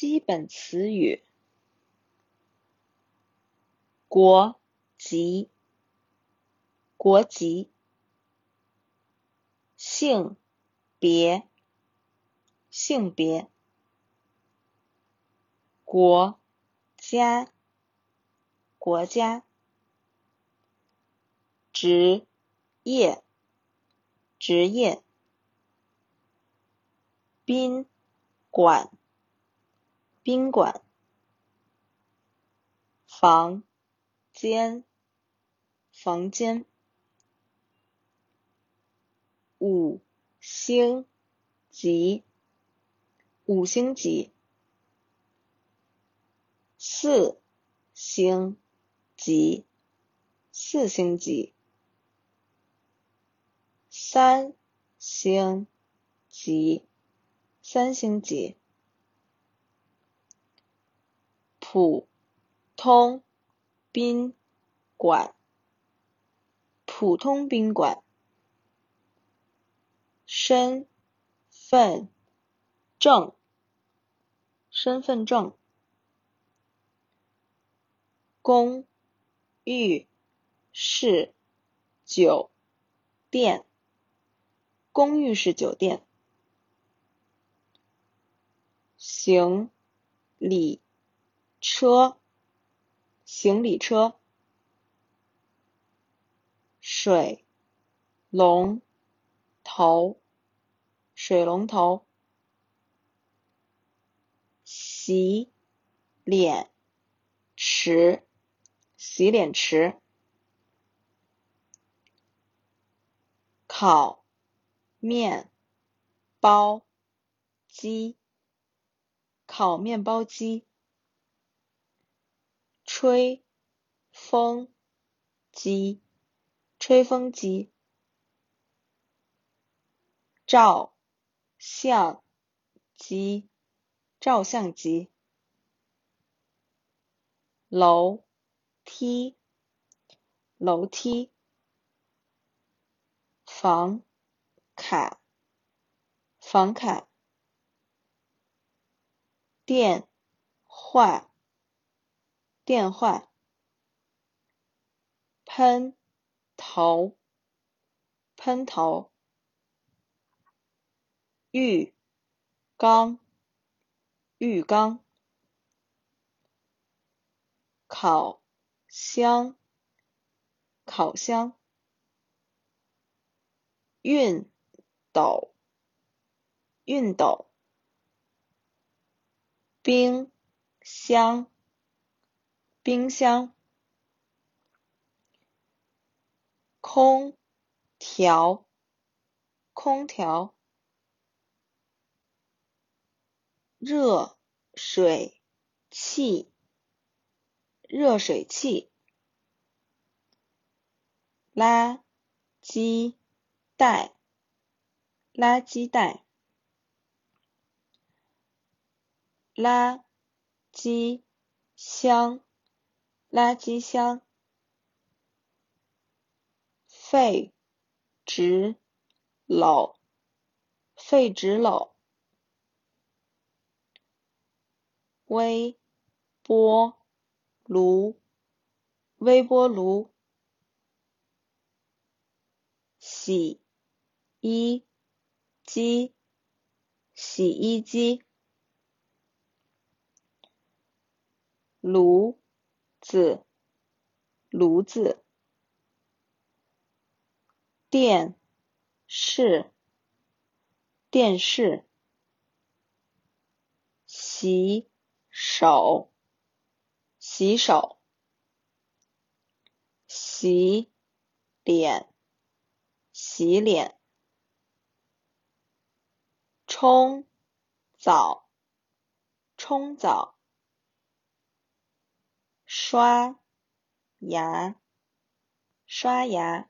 基本词语：国籍、国籍；性别、性别；国家、国家；职业、职业；宾馆。宾馆、房间、房间、五星级、五星级、四星级、四星级、三星级、三星级。普通宾馆，普通宾馆。身份证，身份证。公寓式酒店，公寓式酒店。行李。车，行李车，水龙头，水龙头，洗脸池，洗脸池，烤面包机，烤面包机。吹风机，吹风机；照相机，照相机；楼梯，楼梯；房卡，房卡；电话。电话，喷头，喷头，浴缸，浴缸，烤箱，烤箱，熨斗，熨斗，冰箱。冰箱，空调，空调，热水器，热水器，垃圾袋，垃圾袋，垃圾箱。垃圾箱，废纸篓，废纸篓，微波炉，微波炉，洗衣机，洗衣机，炉。子，炉子，电视，电视，洗手，洗手，洗脸，洗脸，冲澡，冲澡。刷牙，刷牙。